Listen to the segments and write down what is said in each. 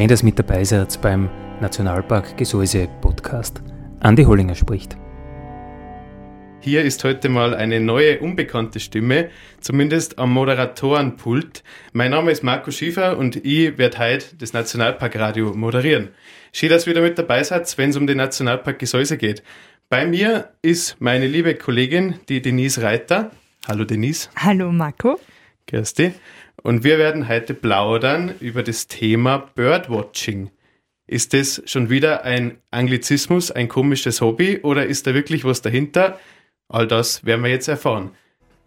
Schön, dass ihr mit dabei seid beim Nationalpark Gesäuse Podcast. Andi Hollinger spricht. Hier ist heute mal eine neue, unbekannte Stimme, zumindest am Moderatorenpult. Mein Name ist Marco Schiefer und ich werde heute das Nationalparkradio moderieren. Schön, dass ihr wieder mit dabei seid, wenn es um den Nationalpark Gesäuse geht. Bei mir ist meine liebe Kollegin, die Denise Reiter. Hallo Denise. Hallo Marco. Dich. Und wir werden heute plaudern über das Thema Birdwatching. Ist das schon wieder ein Anglizismus, ein komisches Hobby oder ist da wirklich was dahinter? All das werden wir jetzt erfahren.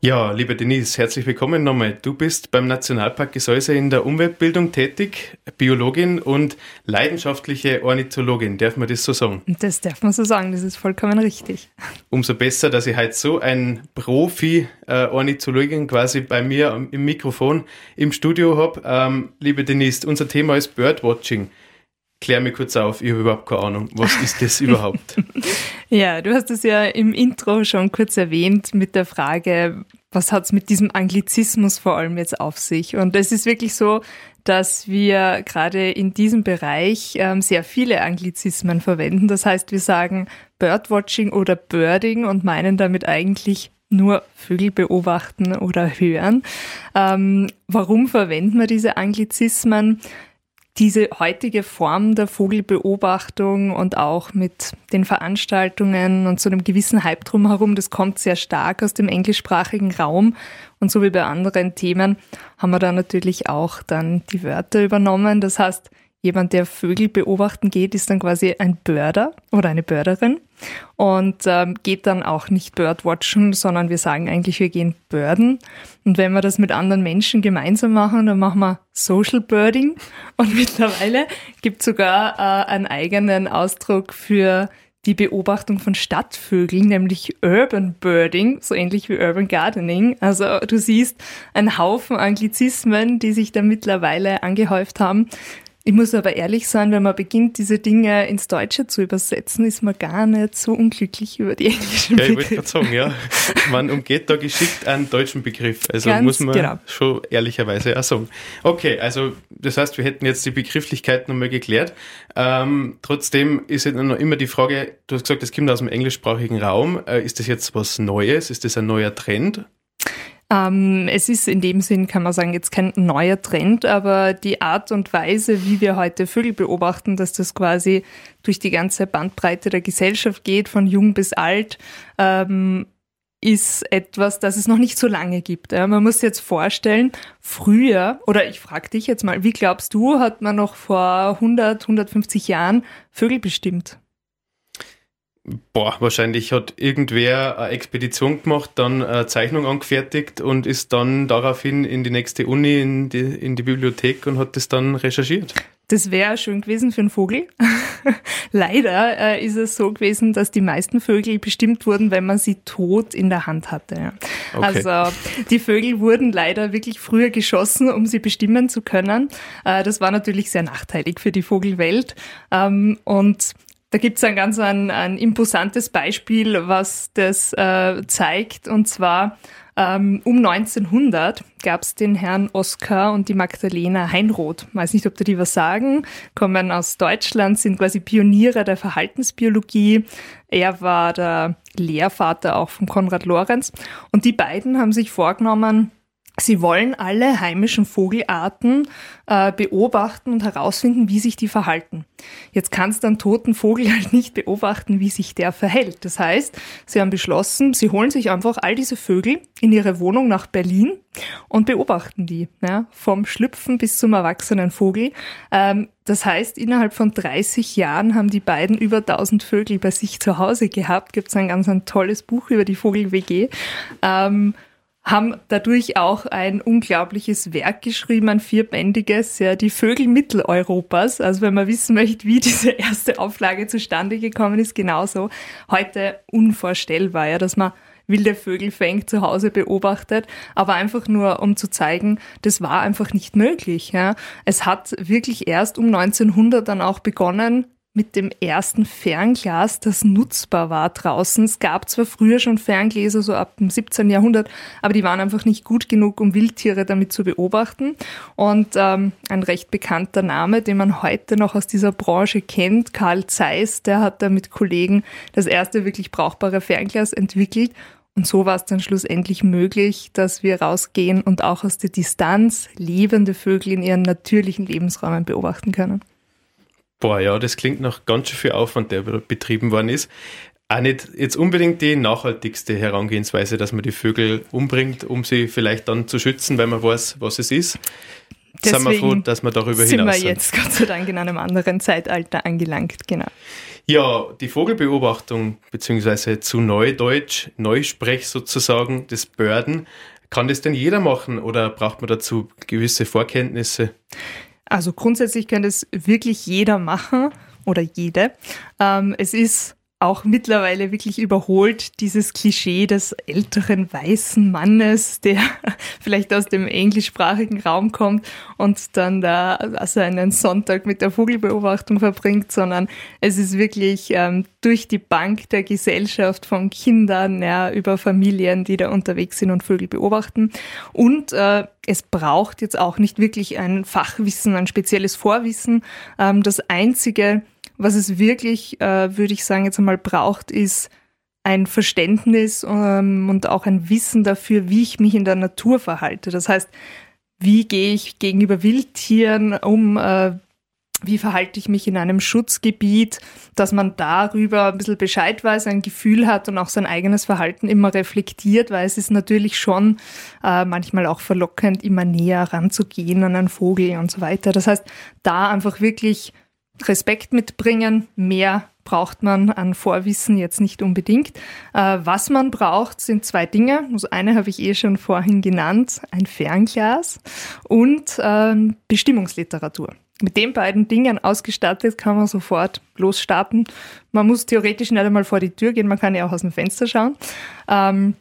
Ja, liebe Denise, herzlich willkommen nochmal. Du bist beim Nationalpark Gesäuse in der Umweltbildung tätig, Biologin und leidenschaftliche Ornithologin. Darf man das so sagen? Das darf man so sagen, das ist vollkommen richtig. Umso besser, dass ich heute so ein Profi-Ornithologin quasi bei mir im Mikrofon im Studio habe. Ähm, liebe Denise, unser Thema ist Birdwatching. Klär mir kurz auf, ich habe überhaupt keine Ahnung. Was ist das überhaupt? ja, du hast es ja im Intro schon kurz erwähnt mit der Frage, was hat es mit diesem Anglizismus vor allem jetzt auf sich? Und es ist wirklich so, dass wir gerade in diesem Bereich ähm, sehr viele Anglizismen verwenden. Das heißt, wir sagen Birdwatching oder Birding und meinen damit eigentlich nur Vögel beobachten oder hören. Ähm, warum verwenden wir diese Anglizismen? Diese heutige Form der Vogelbeobachtung und auch mit den Veranstaltungen und so einem gewissen Hype drumherum, das kommt sehr stark aus dem englischsprachigen Raum. Und so wie bei anderen Themen haben wir da natürlich auch dann die Wörter übernommen. Das heißt, jemand, der Vögel beobachten geht, ist dann quasi ein Börder oder eine Börderin und ähm, geht dann auch nicht Birdwatchen, sondern wir sagen eigentlich, wir gehen Börden. Und wenn wir das mit anderen Menschen gemeinsam machen, dann machen wir Social Birding. Und mittlerweile gibt es sogar äh, einen eigenen Ausdruck für die Beobachtung von Stadtvögeln, nämlich Urban Birding, so ähnlich wie Urban Gardening. Also du siehst einen Haufen Anglizismen, die sich da mittlerweile angehäuft haben. Ich muss aber ehrlich sein, wenn man beginnt, diese Dinge ins Deutsche zu übersetzen, ist man gar nicht so unglücklich über die englischen Begriffe. Ja, ich wollte gerade sagen, ja. Man umgeht da geschickt einen deutschen Begriff. Also Ganz muss man genau. schon ehrlicherweise auch sagen. Okay, also das heißt, wir hätten jetzt die Begrifflichkeit nochmal geklärt. Ähm, trotzdem ist jetzt noch immer die Frage, du hast gesagt, das kommt aus dem englischsprachigen Raum. Äh, ist das jetzt was Neues? Ist das ein neuer Trend? Ähm, es ist in dem Sinn, kann man sagen, jetzt kein neuer Trend, aber die Art und Weise, wie wir heute Vögel beobachten, dass das quasi durch die ganze Bandbreite der Gesellschaft geht, von jung bis alt, ähm, ist etwas, das es noch nicht so lange gibt. Ja, man muss jetzt vorstellen, früher, oder ich frage dich jetzt mal, wie glaubst du, hat man noch vor 100, 150 Jahren Vögel bestimmt? Boah, wahrscheinlich hat irgendwer eine Expedition gemacht, dann eine Zeichnung angefertigt und ist dann daraufhin in die nächste Uni, in die, in die Bibliothek und hat das dann recherchiert. Das wäre schön gewesen für einen Vogel. Leider äh, ist es so gewesen, dass die meisten Vögel bestimmt wurden, wenn man sie tot in der Hand hatte. Okay. Also die Vögel wurden leider wirklich früher geschossen, um sie bestimmen zu können. Äh, das war natürlich sehr nachteilig für die Vogelwelt. Ähm, und da gibt es ein ganz ein, ein imposantes Beispiel, was das äh, zeigt. Und zwar ähm, um 1900 gab es den Herrn Oskar und die Magdalena Heinroth. Weiß nicht, ob die was sagen. Kommen aus Deutschland, sind quasi Pioniere der Verhaltensbiologie. Er war der Lehrvater auch von Konrad Lorenz. Und die beiden haben sich vorgenommen, Sie wollen alle heimischen Vogelarten äh, beobachten und herausfinden, wie sich die verhalten. Jetzt kannst du einen toten Vogel halt nicht beobachten, wie sich der verhält. Das heißt, sie haben beschlossen, sie holen sich einfach all diese Vögel in ihre Wohnung nach Berlin und beobachten die, ja, vom Schlüpfen bis zum erwachsenen Vogel. Ähm, das heißt, innerhalb von 30 Jahren haben die beiden über 1000 Vögel bei sich zu Hause gehabt. Gibt es ein ganz ein tolles Buch über die Vogel-WG. Ähm, haben dadurch auch ein unglaubliches Werk geschrieben, ein vierbändiges, ja, die Vögel Mitteleuropas. Also wenn man wissen möchte, wie diese erste Auflage zustande gekommen ist, genauso heute unvorstellbar, ja, dass man wilde Vögel fängt, zu Hause beobachtet, aber einfach nur, um zu zeigen, das war einfach nicht möglich. Ja. Es hat wirklich erst um 1900 dann auch begonnen, mit dem ersten Fernglas, das nutzbar war draußen. Es gab zwar früher schon Ferngläser, so ab dem 17. Jahrhundert, aber die waren einfach nicht gut genug, um Wildtiere damit zu beobachten. Und ähm, ein recht bekannter Name, den man heute noch aus dieser Branche kennt, Karl Zeiss, der hat da mit Kollegen das erste wirklich brauchbare Fernglas entwickelt. Und so war es dann schlussendlich möglich, dass wir rausgehen und auch aus der Distanz lebende Vögel in ihren natürlichen Lebensräumen beobachten können. Boah, ja, das klingt nach ganz schön viel Aufwand, der betrieben worden ist. Auch nicht jetzt unbedingt die nachhaltigste Herangehensweise, dass man die Vögel umbringt, um sie vielleicht dann zu schützen, weil man weiß, was es ist. Deswegen sind wir froh, dass wir darüber sind hinaus sind. wir jetzt Gott sei Dank in einem anderen Zeitalter angelangt, genau. Ja, die Vogelbeobachtung, beziehungsweise zu Neudeutsch, Neusprech sozusagen, des Börden, kann das denn jeder machen oder braucht man dazu gewisse Vorkenntnisse? Also grundsätzlich kann das wirklich jeder machen oder jede. Ähm, es ist auch mittlerweile wirklich überholt, dieses Klischee des älteren weißen Mannes, der vielleicht aus dem englischsprachigen Raum kommt und dann da also einen Sonntag mit der Vogelbeobachtung verbringt, sondern es ist wirklich ähm, durch die Bank der Gesellschaft von Kindern ja, über Familien, die da unterwegs sind und Vögel beobachten. Und äh, es braucht jetzt auch nicht wirklich ein Fachwissen, ein spezielles Vorwissen. Ähm, das Einzige, was es wirklich, äh, würde ich sagen, jetzt einmal braucht, ist ein Verständnis ähm, und auch ein Wissen dafür, wie ich mich in der Natur verhalte. Das heißt, wie gehe ich gegenüber Wildtieren um, äh, wie verhalte ich mich in einem Schutzgebiet, dass man darüber ein bisschen Bescheid weiß, ein Gefühl hat und auch sein eigenes Verhalten immer reflektiert, weil es ist natürlich schon äh, manchmal auch verlockend, immer näher ranzugehen an einen Vogel und so weiter. Das heißt, da einfach wirklich Respekt mitbringen. Mehr braucht man an Vorwissen jetzt nicht unbedingt. Äh, was man braucht, sind zwei Dinge. Also eine habe ich eh schon vorhin genannt, ein Fernglas und ähm, Bestimmungsliteratur. Mit den beiden Dingen ausgestattet kann man sofort losstarten. Man muss theoretisch nicht einmal vor die Tür gehen, man kann ja auch aus dem Fenster schauen. Ähm,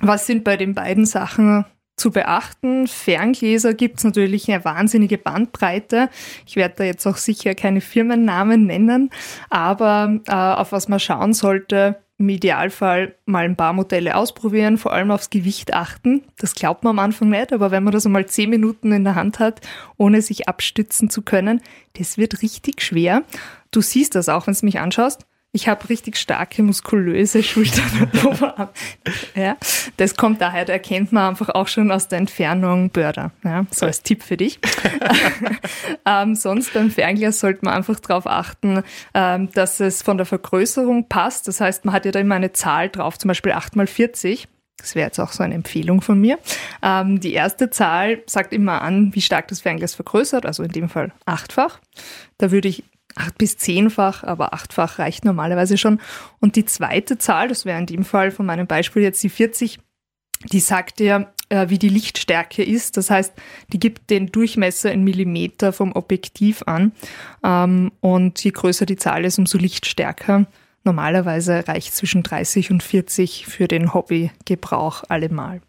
was sind bei den beiden Sachen zu beachten. Ferngläser gibt es natürlich eine wahnsinnige Bandbreite. Ich werde da jetzt auch sicher keine Firmennamen nennen, aber äh, auf was man schauen sollte, im Idealfall mal ein paar Modelle ausprobieren, vor allem aufs Gewicht achten. Das glaubt man am Anfang nicht, aber wenn man das einmal zehn Minuten in der Hand hat, ohne sich abstützen zu können, das wird richtig schwer. Du siehst das auch, wenn du mich anschaust. Ich habe richtig starke, muskulöse Schultern und. Ja, das kommt daher, da erkennt man einfach auch schon aus der Entfernung Börder. Ja, so als Tipp für dich. ähm, sonst beim Fernglas sollte man einfach darauf achten, ähm, dass es von der Vergrößerung passt. Das heißt, man hat ja da immer eine Zahl drauf, zum Beispiel 8 mal 40. Das wäre jetzt auch so eine Empfehlung von mir. Ähm, die erste Zahl sagt immer an, wie stark das Fernglas vergrößert, also in dem Fall achtfach. Da würde ich acht bis zehnfach, aber achtfach reicht normalerweise schon. Und die zweite Zahl, das wäre in dem Fall von meinem Beispiel jetzt die 40, die sagt dir, äh, wie die Lichtstärke ist. Das heißt, die gibt den Durchmesser in Millimeter vom Objektiv an. Ähm, und je größer die Zahl ist, umso lichtstärker. Normalerweise reicht zwischen 30 und 40 für den Hobbygebrauch allemal.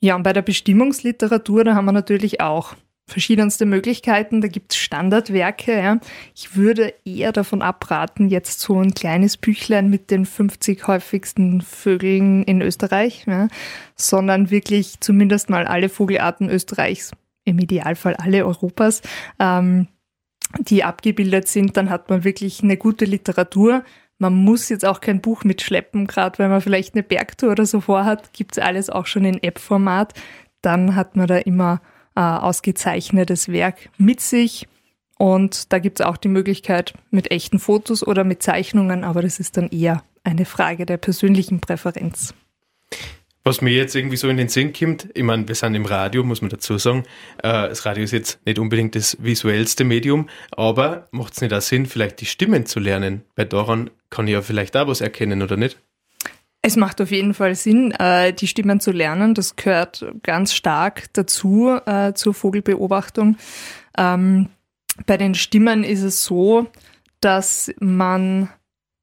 Ja, und bei der Bestimmungsliteratur, da haben wir natürlich auch verschiedenste Möglichkeiten. Da gibt es Standardwerke. Ja. Ich würde eher davon abraten, jetzt so ein kleines Büchlein mit den 50 häufigsten Vögeln in Österreich, ja, sondern wirklich zumindest mal alle Vogelarten Österreichs, im Idealfall alle Europas, ähm, die abgebildet sind. Dann hat man wirklich eine gute Literatur. Man muss jetzt auch kein Buch mitschleppen, gerade wenn man vielleicht eine Bergtour oder so vorhat, gibt es alles auch schon in App-Format. dann hat man da immer äh, ausgezeichnetes Werk mit sich. Und da gibt es auch die Möglichkeit mit echten Fotos oder mit Zeichnungen, aber das ist dann eher eine Frage der persönlichen Präferenz. Was mir jetzt irgendwie so in den Sinn kommt, ich meine, wir sind im Radio, muss man dazu sagen. Äh, das Radio ist jetzt nicht unbedingt das visuellste Medium, aber macht es nicht auch Sinn, vielleicht die Stimmen zu lernen? Weil daran kann ich ja vielleicht auch was erkennen, oder nicht? Es macht auf jeden Fall Sinn, äh, die Stimmen zu lernen. Das gehört ganz stark dazu, äh, zur Vogelbeobachtung. Ähm, bei den Stimmen ist es so, dass man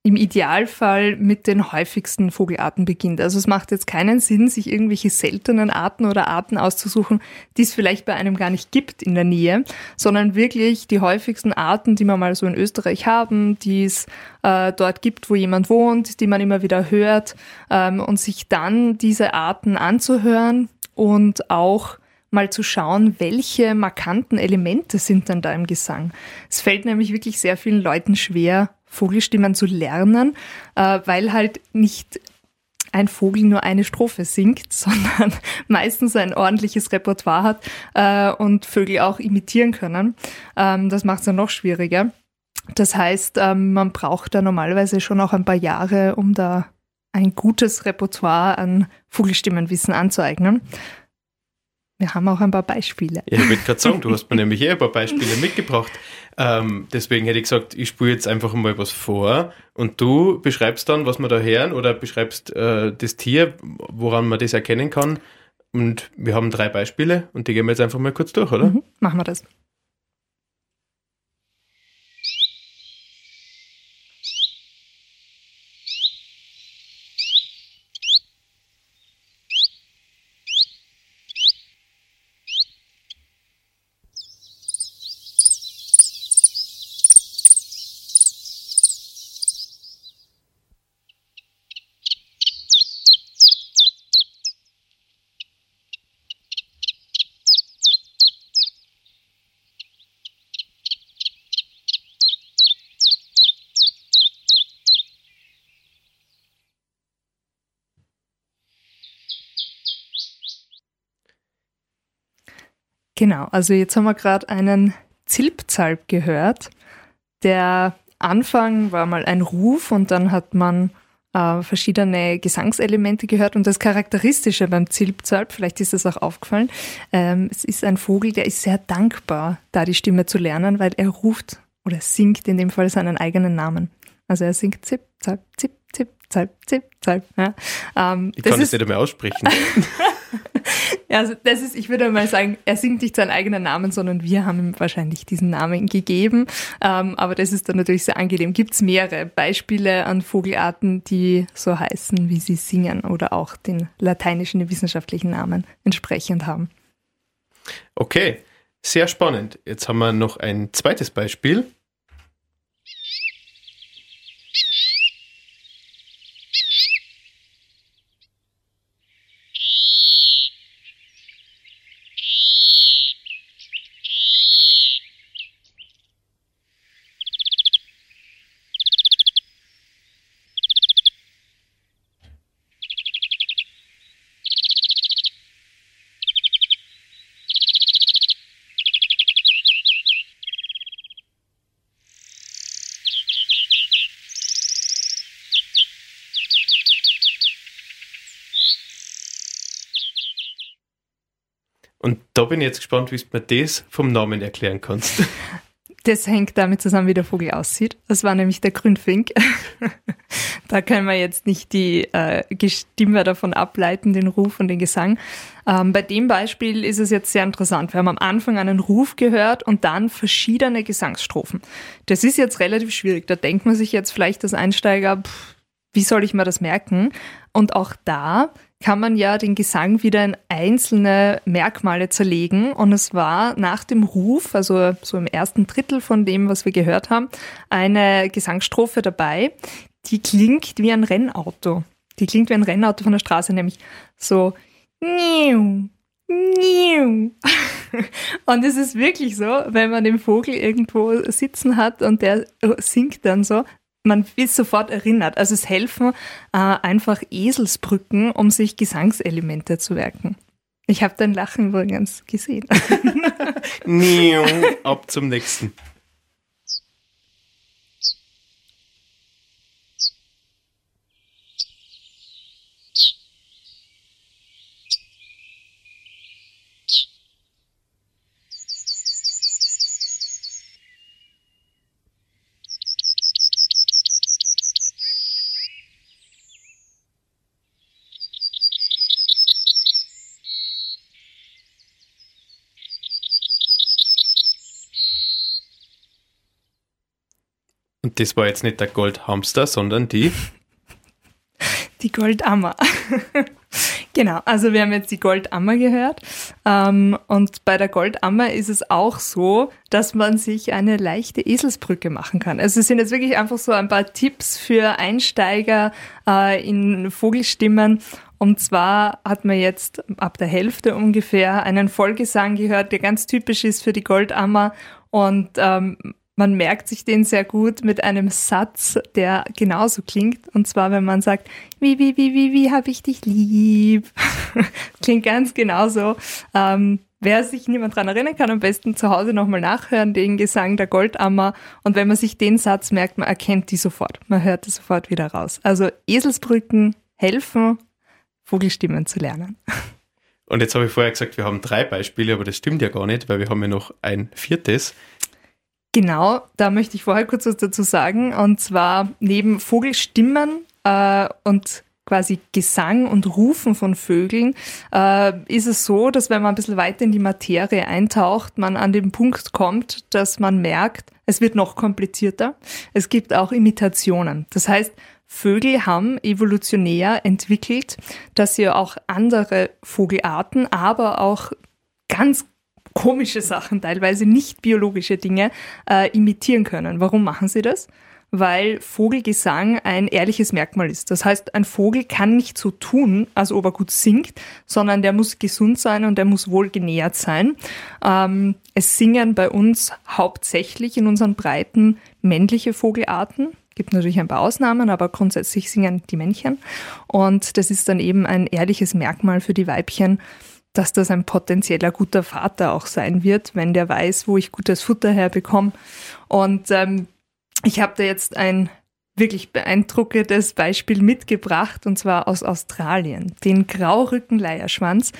im Idealfall mit den häufigsten Vogelarten beginnt. Also es macht jetzt keinen Sinn, sich irgendwelche seltenen Arten oder Arten auszusuchen, die es vielleicht bei einem gar nicht gibt in der Nähe, sondern wirklich die häufigsten Arten, die wir mal so in Österreich haben, die es äh, dort gibt, wo jemand wohnt, die man immer wieder hört ähm, und sich dann diese Arten anzuhören und auch mal zu schauen, welche markanten Elemente sind dann da im Gesang. Es fällt nämlich wirklich sehr vielen Leuten schwer, Vogelstimmen zu lernen, äh, weil halt nicht ein Vogel nur eine Strophe singt, sondern meistens ein ordentliches Repertoire hat äh, und Vögel auch imitieren können. Ähm, das macht es dann noch schwieriger. Das heißt, ähm, man braucht da normalerweise schon auch ein paar Jahre, um da ein gutes Repertoire an Vogelstimmenwissen anzueignen. Wir haben auch ein paar Beispiele. Ja, ich würde gerade sagen, du hast mir nämlich eh ein paar Beispiele mitgebracht. Ähm, deswegen hätte ich gesagt, ich spüre jetzt einfach mal was vor und du beschreibst dann, was wir da hören oder beschreibst äh, das Tier, woran man das erkennen kann. Und wir haben drei Beispiele und die gehen wir jetzt einfach mal kurz durch, oder? Mhm, machen wir das. Genau, also jetzt haben wir gerade einen Zilpzalp gehört. Der Anfang war mal ein Ruf und dann hat man äh, verschiedene Gesangselemente gehört. Und das Charakteristische beim Zilpzalp, vielleicht ist es auch aufgefallen, ähm, es ist ein Vogel, der ist sehr dankbar, da die Stimme zu lernen, weil er ruft oder singt in dem Fall seinen eigenen Namen. Also er singt Zip, Zalp, Zip, Zip, Zalp, Zip, Zalp. Ja. Ähm, ich kann das nicht mehr aussprechen. Also das ist, ich würde mal sagen, er singt nicht seinen eigenen Namen, sondern wir haben ihm wahrscheinlich diesen Namen gegeben. Ähm, aber das ist dann natürlich sehr angenehm. Gibt es mehrere Beispiele an Vogelarten, die so heißen, wie sie singen oder auch den lateinischen, wissenschaftlichen Namen entsprechend haben. Okay, sehr spannend. Jetzt haben wir noch ein zweites Beispiel. Und bin ich jetzt gespannt, wie du mir das vom Namen erklären kannst. Das hängt damit zusammen, wie der Vogel aussieht. Das war nämlich der Grünfink. da können wir jetzt nicht die äh, Stimme davon ableiten, den Ruf und den Gesang. Ähm, bei dem Beispiel ist es jetzt sehr interessant. Wir haben am Anfang einen Ruf gehört und dann verschiedene Gesangsstrophen. Das ist jetzt relativ schwierig. Da denkt man sich jetzt vielleicht als Einsteiger, pff, wie soll ich mir das merken? Und auch da kann man ja den Gesang wieder in einzelne Merkmale zerlegen. Und es war nach dem Ruf, also so im ersten Drittel von dem, was wir gehört haben, eine Gesangsstrophe dabei, die klingt wie ein Rennauto. Die klingt wie ein Rennauto von der Straße, nämlich so Und es ist wirklich so, wenn man den Vogel irgendwo sitzen hat und der singt dann so, man wird sofort erinnert. Also es helfen äh, einfach Eselsbrücken, um sich Gesangselemente zu werken. Ich habe dein Lachen übrigens gesehen. Ab zum nächsten. Und das war jetzt nicht der Goldhamster, sondern die. Die Goldammer. genau, also wir haben jetzt die Goldammer gehört. Ähm, und bei der Goldammer ist es auch so, dass man sich eine leichte Eselsbrücke machen kann. Also es sind jetzt wirklich einfach so ein paar Tipps für Einsteiger äh, in Vogelstimmen. Und zwar hat man jetzt ab der Hälfte ungefähr einen Vollgesang gehört, der ganz typisch ist für die Goldammer. Und ähm, man merkt sich den sehr gut mit einem Satz, der genauso klingt. Und zwar, wenn man sagt, wie, wie, wie, wie, wie hab ich dich lieb. klingt ganz genauso. Ähm, wer sich niemand dran erinnern kann, am besten zu Hause nochmal nachhören, den Gesang der Goldammer. Und wenn man sich den Satz merkt, man erkennt die sofort. Man hört die sofort wieder raus. Also Eselsbrücken helfen, Vogelstimmen zu lernen. Und jetzt habe ich vorher gesagt, wir haben drei Beispiele, aber das stimmt ja gar nicht, weil wir haben ja noch ein viertes. Genau, da möchte ich vorher kurz was dazu sagen. Und zwar neben Vogelstimmen äh, und quasi Gesang und Rufen von Vögeln, äh, ist es so, dass wenn man ein bisschen weiter in die Materie eintaucht, man an den Punkt kommt, dass man merkt, es wird noch komplizierter. Es gibt auch Imitationen. Das heißt, Vögel haben evolutionär entwickelt, dass sie auch andere Vogelarten, aber auch ganz komische Sachen, teilweise nicht biologische Dinge, äh, imitieren können. Warum machen sie das? Weil Vogelgesang ein ehrliches Merkmal ist. Das heißt, ein Vogel kann nicht so tun, als ob er gut singt, sondern der muss gesund sein und der muss wohl genährt sein. Ähm, es singen bei uns hauptsächlich in unseren Breiten männliche Vogelarten, gibt natürlich ein paar Ausnahmen, aber grundsätzlich singen die Männchen. Und das ist dann eben ein ehrliches Merkmal für die Weibchen, dass das ein potenzieller guter Vater auch sein wird, wenn der weiß, wo ich gutes Futter herbekomme. Und ähm, ich habe da jetzt ein wirklich beeindruckendes Beispiel mitgebracht, und zwar aus Australien. Den Graurückenleierschwanz,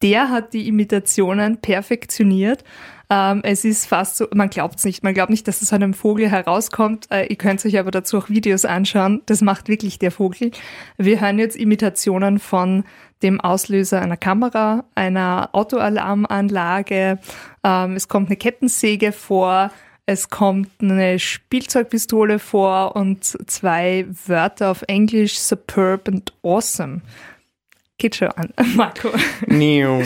der hat die Imitationen perfektioniert. Ähm, es ist fast so, man glaubt es nicht, man glaubt nicht, dass es aus einem Vogel herauskommt. Äh, ihr könnt euch aber dazu auch Videos anschauen. Das macht wirklich der Vogel. Wir hören jetzt Imitationen von dem Auslöser einer Kamera, einer Autoalarmanlage. Ähm, es kommt eine Kettensäge vor. Es kommt eine Spielzeugpistole vor und zwei Wörter auf Englisch, superb und awesome. Geht schon an, Marco. Neo.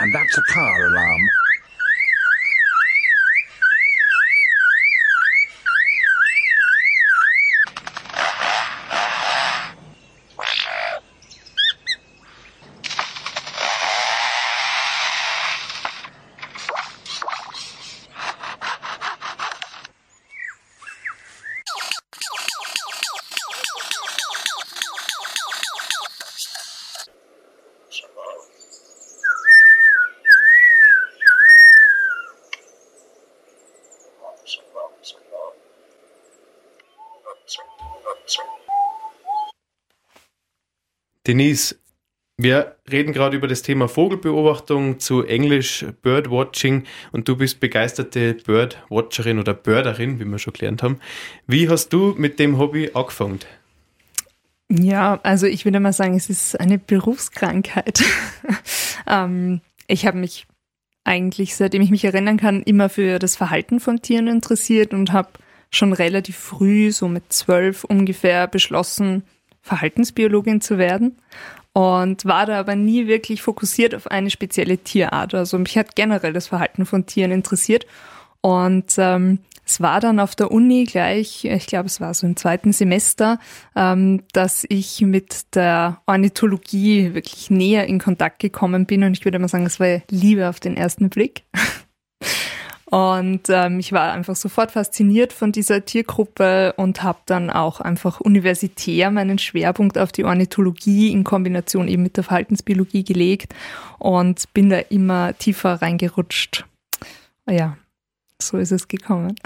And that's a car alarm. Denise, wir reden gerade über das Thema Vogelbeobachtung zu Englisch Birdwatching und du bist begeisterte Birdwatcherin oder Birderin, wie wir schon gelernt haben. Wie hast du mit dem Hobby angefangen? Ja, also ich würde mal sagen, es ist eine Berufskrankheit. ähm, ich habe mich eigentlich, seitdem ich mich erinnern kann, immer für das Verhalten von Tieren interessiert und habe schon relativ früh, so mit zwölf ungefähr, beschlossen, Verhaltensbiologin zu werden und war da aber nie wirklich fokussiert auf eine spezielle Tierart. Also mich hat generell das Verhalten von Tieren interessiert und ähm, es war dann auf der Uni gleich, ich glaube, es war so im zweiten Semester, ähm, dass ich mit der Ornithologie wirklich näher in Kontakt gekommen bin und ich würde mal sagen, es war Liebe auf den ersten Blick. Und ähm, ich war einfach sofort fasziniert von dieser Tiergruppe und habe dann auch einfach universitär meinen Schwerpunkt auf die Ornithologie in Kombination eben mit der Verhaltensbiologie gelegt und bin da immer tiefer reingerutscht. Ja, so ist es gekommen.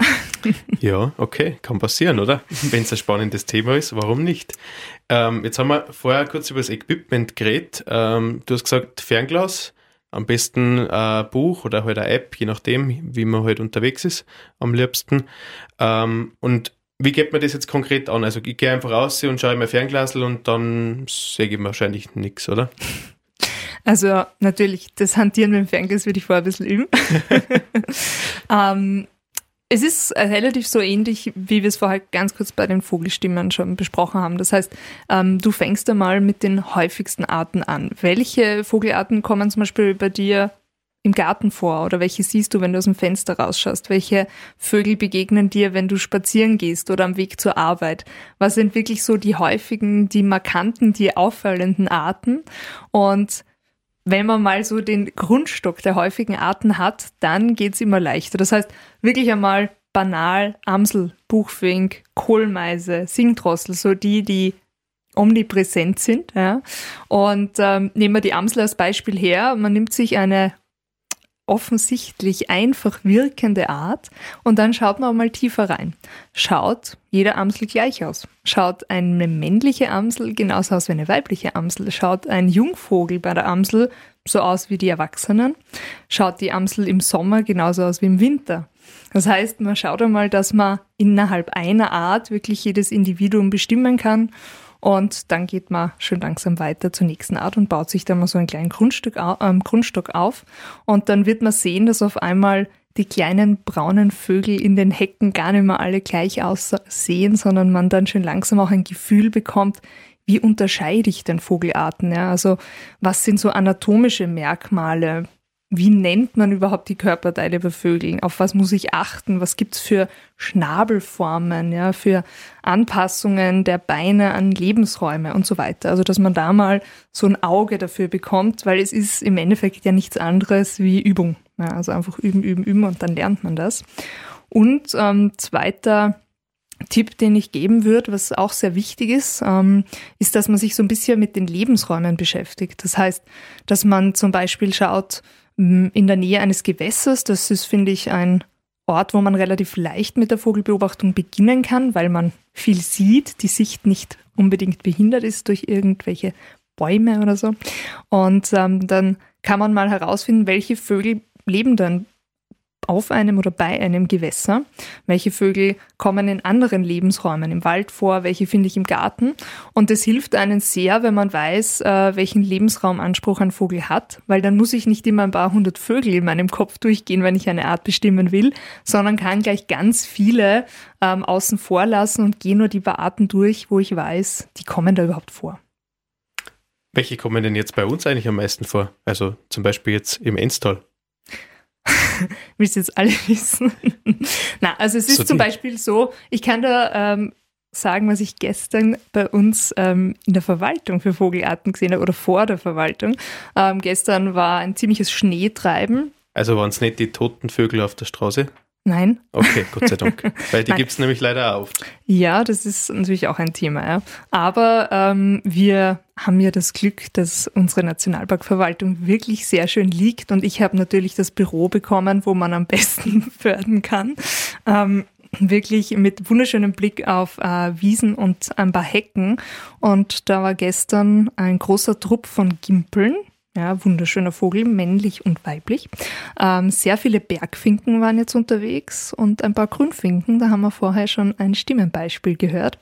Ja, okay, kann passieren, oder? Wenn es ein spannendes Thema ist, warum nicht? Ähm, jetzt haben wir vorher kurz über das Equipment geredet. Ähm, du hast gesagt, Fernglas, am besten ein Buch oder halt eine App, je nachdem, wie man halt unterwegs ist, am liebsten. Ähm, und wie geht man das jetzt konkret an? Also ich gehe einfach raus und schaue in mein Fernglasel und dann sehe ich wahrscheinlich nichts, oder? Also natürlich, das Hantieren mit dem Fernglas würde ich vorher ein bisschen üben. ähm, es ist relativ so ähnlich, wie wir es vorher ganz kurz bei den Vogelstimmen schon besprochen haben. Das heißt, ähm, du fängst einmal mit den häufigsten Arten an. Welche Vogelarten kommen zum Beispiel bei dir im Garten vor oder welche siehst du, wenn du aus dem Fenster rausschaust? Welche Vögel begegnen dir, wenn du spazieren gehst oder am Weg zur Arbeit? Was sind wirklich so die häufigen, die markanten, die auffallenden Arten? Und wenn man mal so den Grundstock der häufigen Arten hat, dann geht's immer leichter. Das heißt, wirklich einmal banal Amsel, Buchfink, Kohlmeise, Singdrossel, so die, die omnipräsent sind. Ja. Und ähm, nehmen wir die Amsel als Beispiel her. Man nimmt sich eine offensichtlich einfach wirkende Art und dann schaut man auch mal tiefer rein. Schaut jeder Amsel gleich aus? Schaut eine männliche Amsel genauso aus wie eine weibliche Amsel? Schaut ein Jungvogel bei der Amsel so aus wie die Erwachsenen? Schaut die Amsel im Sommer genauso aus wie im Winter? Das heißt, man schaut einmal, dass man innerhalb einer Art wirklich jedes Individuum bestimmen kann und dann geht man schön langsam weiter zur nächsten Art und baut sich dann mal so ein kleines Grundstück, äh, Grundstock auf. Und dann wird man sehen, dass auf einmal die kleinen braunen Vögel in den Hecken gar nicht mehr alle gleich aussehen, sondern man dann schön langsam auch ein Gefühl bekommt, wie unterscheide ich denn Vogelarten? Ja? Also was sind so anatomische Merkmale? Wie nennt man überhaupt die Körperteile bei Vögeln? Auf was muss ich achten? Was gibt's für Schnabelformen, ja, für Anpassungen der Beine an Lebensräume und so weiter? Also, dass man da mal so ein Auge dafür bekommt, weil es ist im Endeffekt ja nichts anderes wie Übung. Ja, also einfach üben, üben, üben und dann lernt man das. Und ähm, zweiter Tipp, den ich geben würde, was auch sehr wichtig ist, ähm, ist, dass man sich so ein bisschen mit den Lebensräumen beschäftigt. Das heißt, dass man zum Beispiel schaut, in der Nähe eines Gewässers. Das ist, finde ich, ein Ort, wo man relativ leicht mit der Vogelbeobachtung beginnen kann, weil man viel sieht, die Sicht nicht unbedingt behindert ist durch irgendwelche Bäume oder so. Und ähm, dann kann man mal herausfinden, welche Vögel leben dann auf einem oder bei einem Gewässer? Welche Vögel kommen in anderen Lebensräumen im Wald vor? Welche finde ich im Garten? Und es hilft einen sehr, wenn man weiß, äh, welchen Lebensraumanspruch ein Vogel hat, weil dann muss ich nicht immer ein paar hundert Vögel in meinem Kopf durchgehen, wenn ich eine Art bestimmen will, sondern kann gleich ganz viele ähm, außen vor lassen und gehe nur die paar Arten durch, wo ich weiß, die kommen da überhaupt vor. Welche kommen denn jetzt bei uns eigentlich am meisten vor? Also zum Beispiel jetzt im Enstal. Willst jetzt alle wissen? Na, also es ist so zum Beispiel so, ich kann da ähm, sagen, was ich gestern bei uns ähm, in der Verwaltung für Vogelarten gesehen habe oder vor der Verwaltung. Ähm, gestern war ein ziemliches Schneetreiben. Also waren es nicht die toten Vögel auf der Straße? Nein. Okay, Gott sei Dank. Weil die gibt es nämlich leider auch oft. Ja, das ist natürlich auch ein Thema. Ja. Aber ähm, wir haben ja das Glück, dass unsere Nationalparkverwaltung wirklich sehr schön liegt und ich habe natürlich das Büro bekommen, wo man am besten fördern kann. Ähm, wirklich mit wunderschönem Blick auf äh, Wiesen und ein paar Hecken. Und da war gestern ein großer Trupp von Gimpeln, ja, wunderschöner Vogel, männlich und weiblich. Ähm, sehr viele Bergfinken waren jetzt unterwegs und ein paar Grünfinken, da haben wir vorher schon ein Stimmenbeispiel gehört.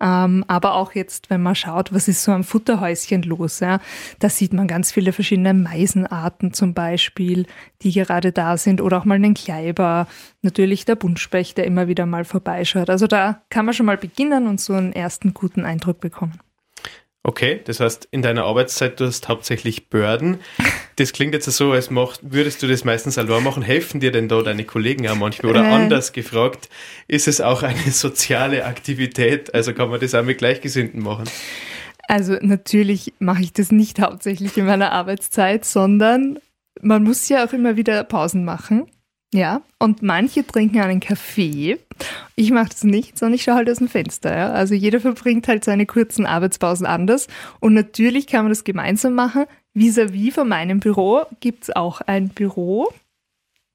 Ähm, aber auch jetzt, wenn man schaut, was ist so am Futterhäuschen los, ja, da sieht man ganz viele verschiedene Meisenarten zum Beispiel, die gerade da sind oder auch mal einen Kleiber, natürlich der Buntspecht, der immer wieder mal vorbeischaut. Also da kann man schon mal beginnen und so einen ersten guten Eindruck bekommen. Okay, das heißt, in deiner Arbeitszeit du hast hauptsächlich Börden. Das klingt jetzt so, als macht, würdest du das meistens allein machen. Helfen dir denn da deine Kollegen auch manchmal? Oder äh. anders gefragt, ist es auch eine soziale Aktivität? Also kann man das auch mit Gleichgesinnten machen? Also natürlich mache ich das nicht hauptsächlich in meiner Arbeitszeit, sondern man muss ja auch immer wieder Pausen machen. Ja, und manche trinken einen Kaffee. Ich mache das nicht, sondern ich schaue halt aus dem Fenster. Ja? Also jeder verbringt halt seine kurzen Arbeitspausen anders. Und natürlich kann man das gemeinsam machen. Vis-à-vis -vis von meinem Büro gibt es auch ein Büro.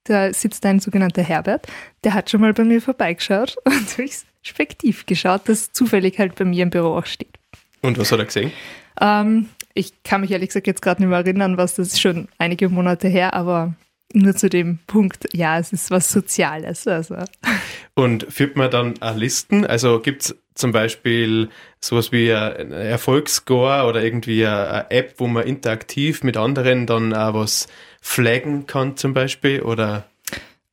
Da sitzt ein sogenannter Herbert. Der hat schon mal bei mir vorbeigeschaut und durchs Spektiv geschaut, das zufällig halt bei mir im Büro auch steht. Und was hat er gesehen? Ähm, ich kann mich ehrlich gesagt jetzt gerade nicht mehr erinnern, was das ist schon einige Monate her, aber nur zu dem Punkt, ja, es ist was Soziales. Also. Und führt man dann auch Listen? Also gibt es zum Beispiel sowas wie ein Erfolgsscore oder irgendwie eine App, wo man interaktiv mit anderen dann auch was flaggen kann zum Beispiel? Oder?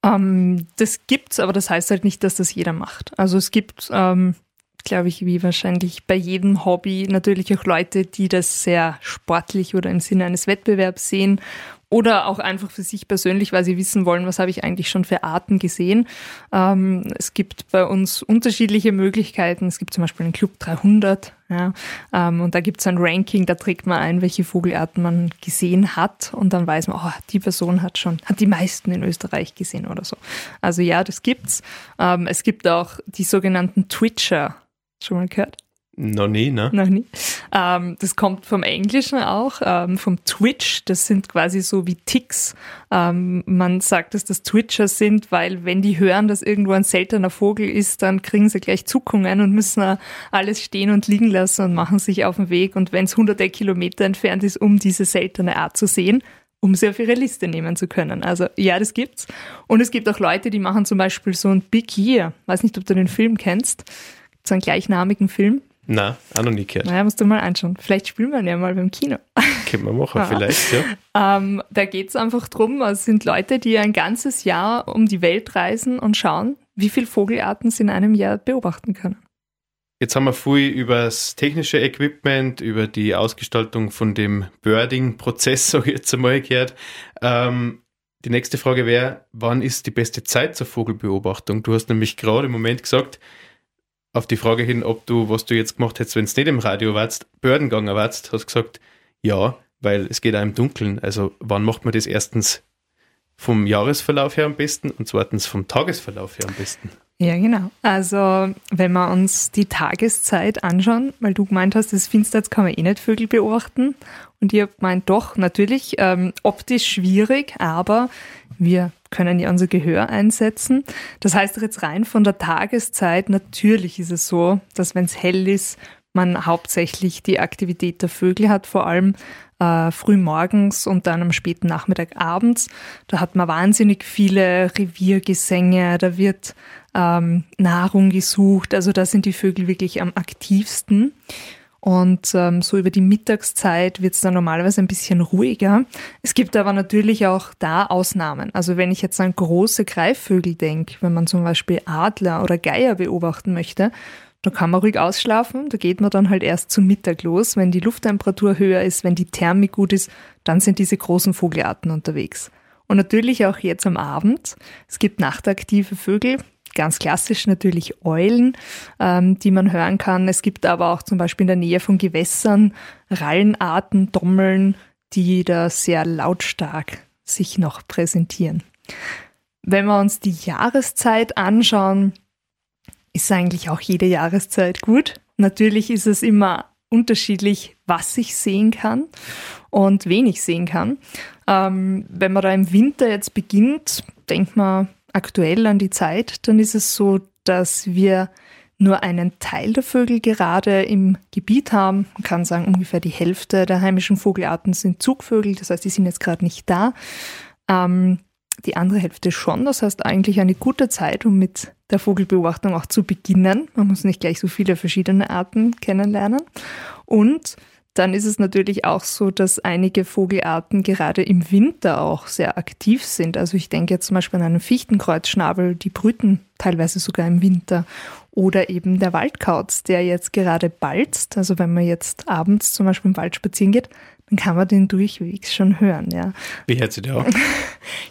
Ähm, das gibt's, aber das heißt halt nicht, dass das jeder macht. Also es gibt, ähm, glaube ich, wie wahrscheinlich bei jedem Hobby natürlich auch Leute, die das sehr sportlich oder im Sinne eines Wettbewerbs sehen oder auch einfach für sich persönlich, weil sie wissen wollen, was habe ich eigentlich schon für Arten gesehen. Ähm, es gibt bei uns unterschiedliche Möglichkeiten. Es gibt zum Beispiel einen Club 300 ja, ähm, und da gibt es ein Ranking, da trägt man ein, welche Vogelarten man gesehen hat und dann weiß man, oh, die Person hat schon, hat die meisten in Österreich gesehen oder so. Also ja, das gibt's. Ähm, es gibt auch die sogenannten Twitcher. Schon mal gehört? Noch nie, ne? Noch nie. Ähm, das kommt vom Englischen auch, ähm, vom Twitch. Das sind quasi so wie Ticks. Ähm, man sagt, dass das Twitcher sind, weil wenn die hören, dass irgendwo ein seltener Vogel ist, dann kriegen sie gleich Zuckungen und müssen alles stehen und liegen lassen und machen sich auf den Weg. Und wenn es hunderte Kilometer entfernt ist, um diese seltene Art zu sehen, um sie auf ihre Liste nehmen zu können. Also ja, das gibt's. Und es gibt auch Leute, die machen zum Beispiel so ein Big Year. Weiß nicht, ob du den Film kennst. So einen gleichnamigen Film na, auch noch nie gehört. Naja, musst du mal anschauen. Vielleicht spielen wir ihn ja mal beim Kino. Können wir machen, ja. vielleicht, ja. Ähm, da geht es einfach darum, es sind Leute, die ein ganzes Jahr um die Welt reisen und schauen, wie viele Vogelarten sie in einem Jahr beobachten können. Jetzt haben wir viel über das technische Equipment, über die Ausgestaltung von dem Birding-Prozess, so jetzt einmal gehört. Ähm, die nächste Frage wäre, wann ist die beste Zeit zur Vogelbeobachtung? Du hast nämlich gerade im Moment gesagt, auf die Frage hin, ob du, was du jetzt gemacht hättest, wenn es nicht im Radio warst, Bördengang warst, hast gesagt, ja, weil es geht auch im Dunkeln. Also wann macht man das erstens vom Jahresverlauf her am besten und zweitens vom Tagesverlauf her am besten? Ja, genau. Also, wenn wir uns die Tageszeit anschauen, weil du gemeint hast, es finster, jetzt kann man eh nicht Vögel beobachten. Und ich habe gemeint, doch, natürlich, ähm, optisch schwierig, aber wir können ja unser Gehör einsetzen. Das heißt jetzt rein von der Tageszeit, natürlich ist es so, dass wenn es hell ist, man hauptsächlich die Aktivität der Vögel hat, vor allem äh, früh morgens und dann am späten Nachmittag abends. Da hat man wahnsinnig viele Reviergesänge, da wird ähm, Nahrung gesucht, also da sind die Vögel wirklich am aktivsten. Und ähm, so über die Mittagszeit wird es dann normalerweise ein bisschen ruhiger. Es gibt aber natürlich auch da Ausnahmen. Also wenn ich jetzt an große Greifvögel denke, wenn man zum Beispiel Adler oder Geier beobachten möchte, da kann man ruhig ausschlafen. Da geht man dann halt erst zum Mittag los. Wenn die Lufttemperatur höher ist, wenn die Thermik gut ist, dann sind diese großen Vogelarten unterwegs. Und natürlich auch jetzt am Abend. Es gibt nachtaktive Vögel, ganz klassisch natürlich Eulen, ähm, die man hören kann. Es gibt aber auch zum Beispiel in der Nähe von Gewässern Rallenarten, Dommeln, die da sehr lautstark sich noch präsentieren. Wenn wir uns die Jahreszeit anschauen, ist eigentlich auch jede Jahreszeit gut. Natürlich ist es immer unterschiedlich, was ich sehen kann und wen ich sehen kann. Ähm, wenn man da im Winter jetzt beginnt, denkt man aktuell an die Zeit, dann ist es so, dass wir nur einen Teil der Vögel gerade im Gebiet haben. Man kann sagen, ungefähr die Hälfte der heimischen Vogelarten sind Zugvögel, das heißt, die sind jetzt gerade nicht da. Ähm, die andere Hälfte schon. Das heißt eigentlich eine gute Zeit, um mit der Vogelbeobachtung auch zu beginnen. Man muss nicht gleich so viele verschiedene Arten kennenlernen. Und dann ist es natürlich auch so, dass einige Vogelarten gerade im Winter auch sehr aktiv sind. Also ich denke jetzt zum Beispiel an einen Fichtenkreuzschnabel, die brüten teilweise sogar im Winter. Oder eben der Waldkauz, der jetzt gerade balzt. Also wenn man jetzt abends zum Beispiel im Wald spazieren geht, dann kann man den durchwegs schon hören, ja. Wie hört sie der auch?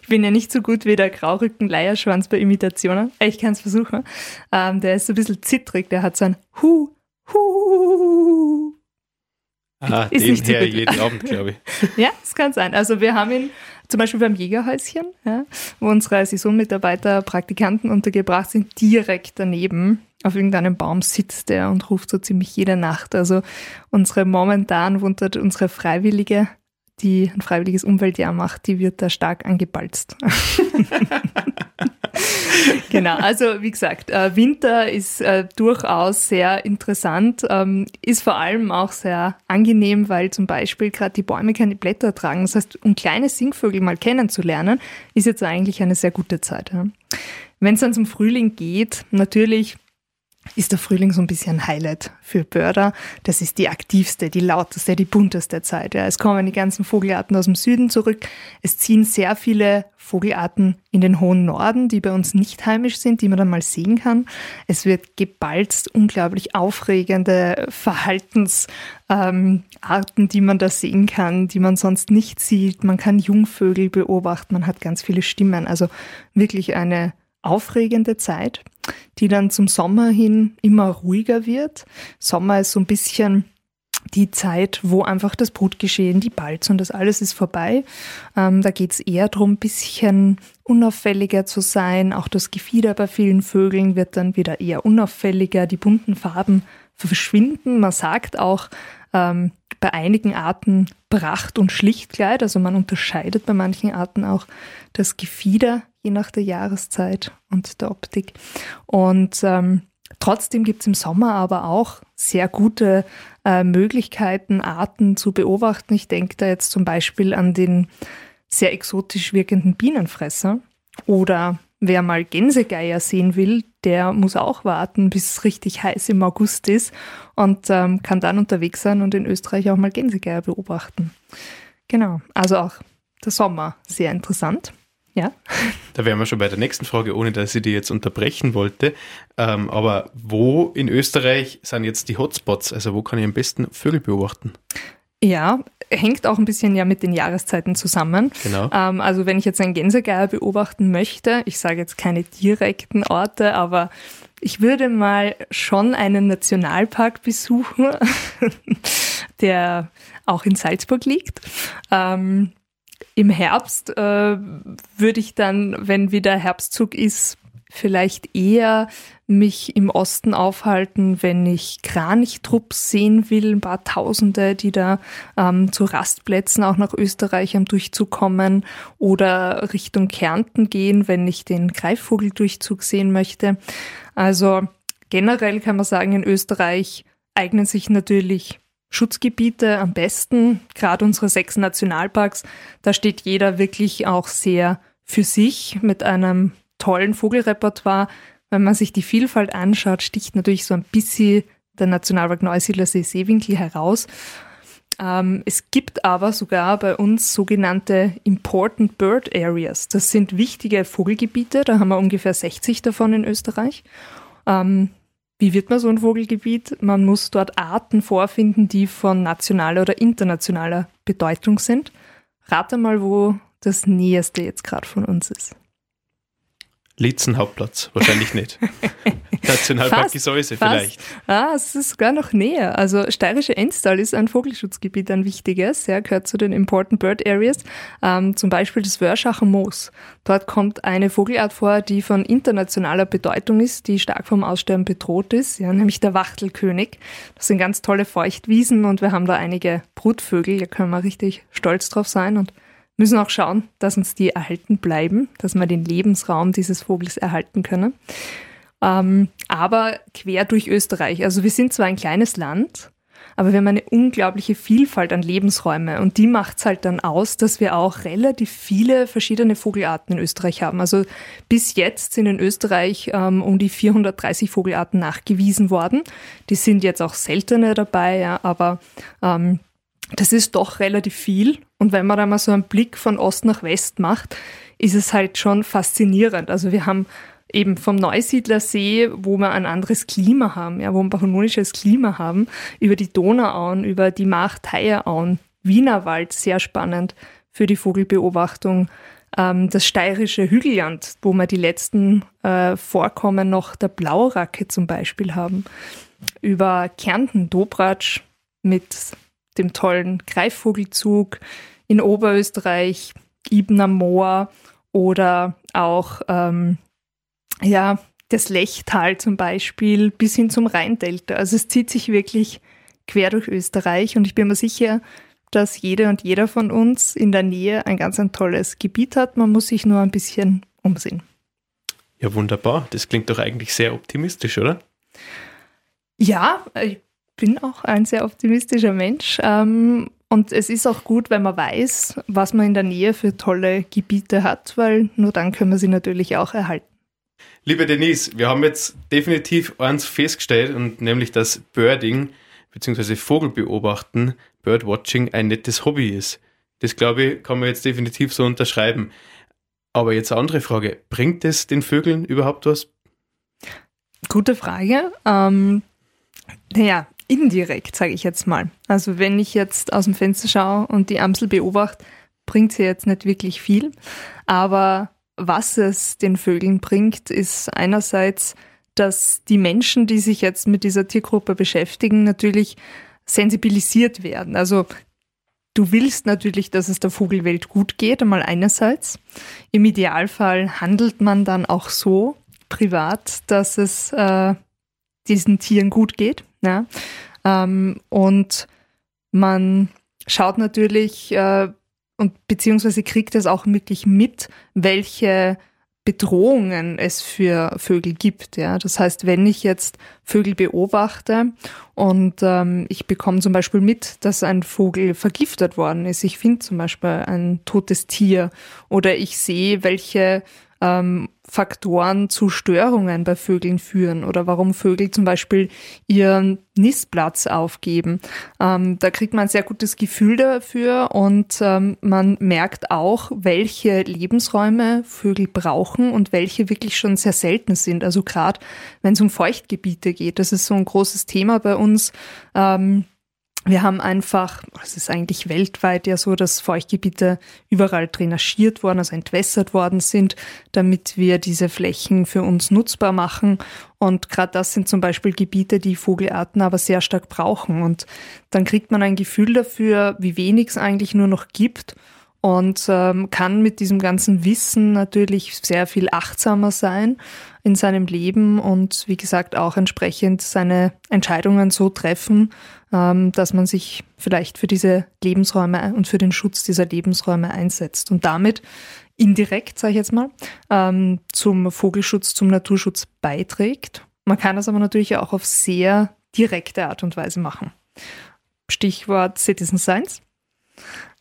Ich bin ja nicht so gut wie der Graurücken-Leierschwanz bei Imitationen. Ich kann es versuchen. Ähm, der ist so ein bisschen zittrig, der hat so ein Hu, Hu. Ah, ist den nicht her jeden Abend, glaube ich. ja, es kann sein. Also wir haben ihn zum Beispiel beim Jägerhäuschen, ja, wo unsere Saisonmitarbeiter, Praktikanten untergebracht sind, direkt daneben. Auf irgendeinem Baum sitzt er und ruft so ziemlich jede Nacht. Also unsere momentan wohnt dort unsere Freiwillige, die ein freiwilliges Umweltjahr macht, die wird da stark angebalzt. genau, also wie gesagt, äh, Winter ist äh, durchaus sehr interessant, ähm, ist vor allem auch sehr angenehm, weil zum Beispiel gerade die Bäume keine Blätter tragen. Das heißt, um kleine Singvögel mal kennenzulernen, ist jetzt eigentlich eine sehr gute Zeit. Wenn es dann zum Frühling geht, natürlich ist der Frühling so ein bisschen Highlight für Börder. Das ist die aktivste, die lauteste, die bunteste Zeit. Ja. Es kommen die ganzen Vogelarten aus dem Süden zurück. Es ziehen sehr viele Vogelarten in den hohen Norden, die bei uns nicht heimisch sind, die man dann mal sehen kann. Es wird gebalzt, unglaublich aufregende Verhaltensarten, ähm, die man da sehen kann, die man sonst nicht sieht. Man kann Jungvögel beobachten, man hat ganz viele Stimmen. Also wirklich eine aufregende Zeit, die dann zum Sommer hin immer ruhiger wird. Sommer ist so ein bisschen die Zeit, wo einfach das Brutgeschehen, die Balz und das alles ist vorbei. Ähm, da geht es eher darum, ein bisschen unauffälliger zu sein. Auch das Gefieder bei vielen Vögeln wird dann wieder eher unauffälliger. Die bunten Farben verschwinden. Man sagt auch ähm, bei einigen Arten Pracht und Schlichtkleid. Also man unterscheidet bei manchen Arten auch das Gefieder je nach der Jahreszeit und der Optik. Und ähm, trotzdem gibt es im Sommer aber auch sehr gute äh, Möglichkeiten, Arten zu beobachten. Ich denke da jetzt zum Beispiel an den sehr exotisch wirkenden Bienenfresser oder Wer mal Gänsegeier sehen will, der muss auch warten, bis es richtig heiß im August ist und ähm, kann dann unterwegs sein und in Österreich auch mal Gänsegeier beobachten. Genau, also auch der Sommer sehr interessant. Ja. Da wären wir schon bei der nächsten Frage, ohne dass ich die jetzt unterbrechen wollte. Ähm, aber wo in Österreich sind jetzt die Hotspots? Also wo kann ich am besten Vögel beobachten? Ja, hängt auch ein bisschen ja mit den Jahreszeiten zusammen. Genau. Ähm, also wenn ich jetzt einen Gänsegeier beobachten möchte, ich sage jetzt keine direkten Orte, aber ich würde mal schon einen Nationalpark besuchen, der auch in Salzburg liegt. Ähm, im Herbst äh, würde ich dann, wenn wieder Herbstzug ist, vielleicht eher mich im Osten aufhalten, wenn ich Kranichtrupps sehen will, ein paar Tausende, die da ähm, zu Rastplätzen auch nach Österreich am Durchzug kommen oder Richtung Kärnten gehen, wenn ich den Greifvogeldurchzug sehen möchte. Also generell kann man sagen, in Österreich eignen sich natürlich Schutzgebiete am besten, gerade unsere sechs Nationalparks, da steht jeder wirklich auch sehr für sich mit einem tollen Vogelrepertoire. Wenn man sich die Vielfalt anschaut, sticht natürlich so ein bisschen der Nationalpark Neusiedlersee Seewinkel heraus. Ähm, es gibt aber sogar bei uns sogenannte Important Bird Areas. Das sind wichtige Vogelgebiete, da haben wir ungefähr 60 davon in Österreich. Ähm, wie wird man so ein Vogelgebiet? Man muss dort Arten vorfinden, die von nationaler oder internationaler Bedeutung sind. Rate mal, wo das Näheste jetzt gerade von uns ist. Lietzen Hauptplatz, wahrscheinlich nicht. Nationalpark Gesäuse vielleicht. Ah, es ist sogar noch näher. Also steirische Enstal ist ein Vogelschutzgebiet, ein wichtiges, ja, gehört zu den Important Bird Areas. Ähm, zum Beispiel das Wörschacher Moos. Dort kommt eine Vogelart vor, die von internationaler Bedeutung ist, die stark vom Aussterben bedroht ist, ja, nämlich der Wachtelkönig. Das sind ganz tolle Feuchtwiesen und wir haben da einige Brutvögel, da können wir richtig stolz drauf sein und müssen auch schauen, dass uns die erhalten bleiben, dass wir den Lebensraum dieses Vogels erhalten können. Ähm, aber quer durch Österreich. Also wir sind zwar ein kleines Land, aber wir haben eine unglaubliche Vielfalt an Lebensräume und die macht es halt dann aus, dass wir auch relativ viele verschiedene Vogelarten in Österreich haben. Also bis jetzt sind in Österreich ähm, um die 430 Vogelarten nachgewiesen worden. Die sind jetzt auch seltene dabei, ja, aber ähm, das ist doch relativ viel. Und wenn man da mal so einen Blick von Ost nach West macht, ist es halt schon faszinierend. Also wir haben eben vom Neusiedlersee, wo wir ein anderes Klima haben, ja, wo wir ein pannonisches Klima haben, über die Donauauen, über die Macht-Theierauen, Wienerwald, sehr spannend für die Vogelbeobachtung. Ähm, das steirische Hügelland, wo wir die letzten äh, Vorkommen noch der Blauracke zum Beispiel haben. Über Kärnten, Dobratsch mit dem tollen Greifvogelzug in Oberösterreich, Ibner Moor oder auch ähm, ja, das Lechtal zum Beispiel bis hin zum Rheindelta. Also es zieht sich wirklich quer durch Österreich und ich bin mir sicher, dass jede und jeder von uns in der Nähe ein ganz ein tolles Gebiet hat. Man muss sich nur ein bisschen umsehen. Ja, wunderbar. Das klingt doch eigentlich sehr optimistisch, oder? Ja, ich bin auch ein sehr optimistischer Mensch. Ähm, und es ist auch gut, wenn man weiß, was man in der Nähe für tolle Gebiete hat, weil nur dann können wir sie natürlich auch erhalten. Liebe Denise, wir haben jetzt definitiv eins festgestellt, und nämlich, dass Birding bzw. Vogelbeobachten, Birdwatching ein nettes Hobby ist. Das glaube ich, kann man jetzt definitiv so unterschreiben. Aber jetzt eine andere Frage: Bringt es den Vögeln überhaupt was? Gute Frage. Ähm, naja, indirekt, sage ich jetzt mal. Also wenn ich jetzt aus dem Fenster schaue und die Amsel beobachte, bringt sie jetzt nicht wirklich viel. Aber was es den Vögeln bringt, ist einerseits, dass die Menschen, die sich jetzt mit dieser Tiergruppe beschäftigen, natürlich sensibilisiert werden. Also du willst natürlich, dass es der Vogelwelt gut geht, einmal einerseits. Im Idealfall handelt man dann auch so privat, dass es äh, diesen Tieren gut geht. Ja? Ähm, und man schaut natürlich äh, und beziehungsweise kriegt es auch wirklich mit, welche Bedrohungen es für Vögel gibt. Ja, das heißt, wenn ich jetzt Vögel beobachte und ähm, ich bekomme zum Beispiel mit, dass ein Vogel vergiftet worden ist, ich finde zum Beispiel ein totes Tier oder ich sehe, welche ähm, Faktoren zu Störungen bei Vögeln führen oder warum Vögel zum Beispiel ihren Nistplatz aufgeben. Ähm, da kriegt man ein sehr gutes Gefühl dafür und ähm, man merkt auch, welche Lebensräume Vögel brauchen und welche wirklich schon sehr selten sind. Also gerade wenn es um Feuchtgebiete geht, das ist so ein großes Thema bei uns. Ähm, wir haben einfach, es ist eigentlich weltweit ja so, dass Feuchtgebiete überall drainagiert worden, also entwässert worden sind, damit wir diese Flächen für uns nutzbar machen. Und gerade das sind zum Beispiel Gebiete, die Vogelarten aber sehr stark brauchen. Und dann kriegt man ein Gefühl dafür, wie wenig es eigentlich nur noch gibt und ähm, kann mit diesem ganzen Wissen natürlich sehr viel achtsamer sein in seinem Leben und wie gesagt auch entsprechend seine Entscheidungen so treffen, ähm, dass man sich vielleicht für diese Lebensräume und für den Schutz dieser Lebensräume einsetzt und damit indirekt, sage ich jetzt mal, ähm, zum Vogelschutz, zum Naturschutz beiträgt. Man kann das aber natürlich auch auf sehr direkte Art und Weise machen. Stichwort Citizen Science.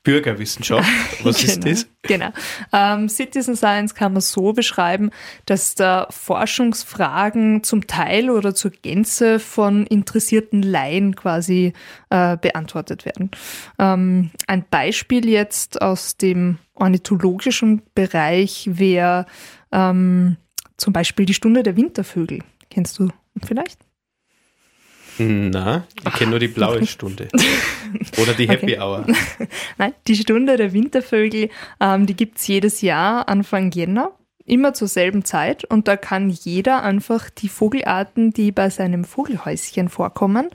Bürgerwissenschaft. Was genau, ist das? Genau. Ähm, Citizen Science kann man so beschreiben, dass da Forschungsfragen zum Teil oder zur Gänze von interessierten Laien quasi äh, beantwortet werden. Ähm, ein Beispiel jetzt aus dem ornithologischen Bereich wäre ähm, zum Beispiel die Stunde der Wintervögel. Kennst du vielleicht? Na, ich kenne nur die blaue Stunde. Oder die Happy okay. Hour. Nein, die Stunde der Wintervögel, ähm, die gibt es jedes Jahr Anfang Jänner, immer zur selben Zeit. Und da kann jeder einfach die Vogelarten, die bei seinem Vogelhäuschen vorkommen,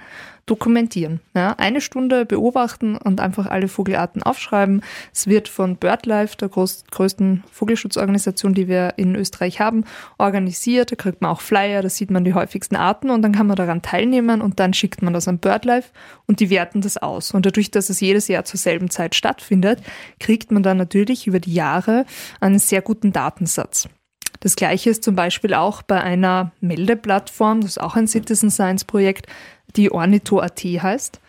dokumentieren. Ja, eine Stunde beobachten und einfach alle Vogelarten aufschreiben. Es wird von BirdLife, der groß, größten Vogelschutzorganisation, die wir in Österreich haben, organisiert. Da kriegt man auch Flyer, da sieht man die häufigsten Arten und dann kann man daran teilnehmen und dann schickt man das an BirdLife und die werten das aus. Und dadurch, dass es jedes Jahr zur selben Zeit stattfindet, kriegt man dann natürlich über die Jahre einen sehr guten Datensatz. Das gleiche ist zum Beispiel auch bei einer Meldeplattform, das ist auch ein Citizen Science Projekt, die Ornitho.at heißt.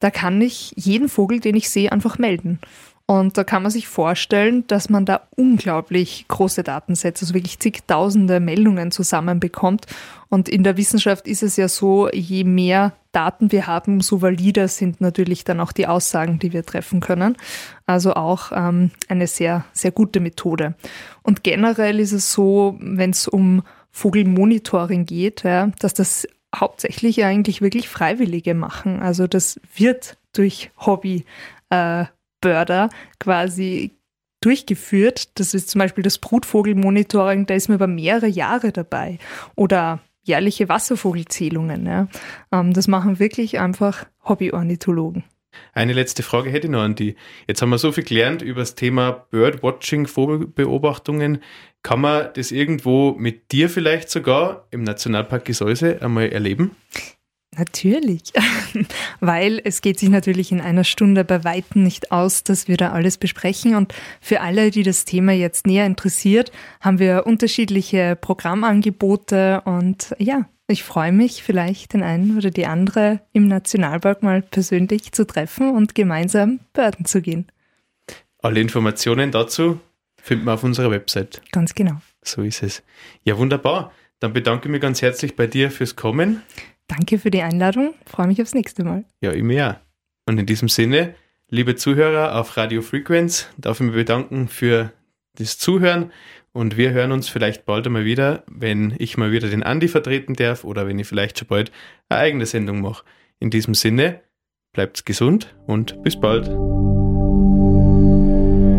Da kann ich jeden Vogel, den ich sehe, einfach melden. Und da kann man sich vorstellen, dass man da unglaublich große Datensätze, also wirklich zigtausende Meldungen zusammenbekommt. Und in der Wissenschaft ist es ja so, je mehr Daten wir haben, umso valider sind natürlich dann auch die Aussagen, die wir treffen können. Also auch ähm, eine sehr, sehr gute Methode. Und generell ist es so, wenn es um Vogelmonitoring geht, ja, dass das hauptsächlich eigentlich wirklich Freiwillige machen. Also das wird durch Hobby äh, quasi durchgeführt. Das ist zum Beispiel das Brutvogelmonitoring, da ist man über mehrere Jahre dabei. Oder jährliche Wasservogelzählungen. Ja. Ähm, das machen wirklich einfach Hobbyornithologen. Eine letzte Frage hätte ich noch an die. Jetzt haben wir so viel gelernt über das Thema Birdwatching, Vogelbeobachtungen. Kann man das irgendwo mit dir vielleicht sogar im Nationalpark Gesäuse einmal erleben? Natürlich, weil es geht sich natürlich in einer Stunde bei Weitem nicht aus, dass wir da alles besprechen. Und für alle, die das Thema jetzt näher interessiert, haben wir unterschiedliche Programmangebote. Und ja, ich freue mich, vielleicht den einen oder die andere im Nationalpark mal persönlich zu treffen und gemeinsam Börden zu gehen. Alle Informationen dazu finden wir auf unserer Website. Ganz genau. So ist es. Ja, wunderbar. Dann bedanke ich mich ganz herzlich bei dir fürs Kommen. Danke für die Einladung. Freue mich aufs nächste Mal. Ja, immer ja. Und in diesem Sinne, liebe Zuhörer auf Radio Frequenz, darf ich mich bedanken für das Zuhören und wir hören uns vielleicht bald einmal wieder, wenn ich mal wieder den Andi vertreten darf oder wenn ich vielleicht schon bald eine eigene Sendung mache. In diesem Sinne, bleibt gesund und bis bald.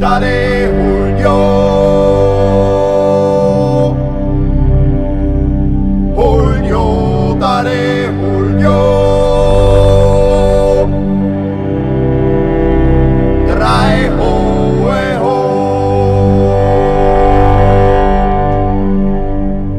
Daddy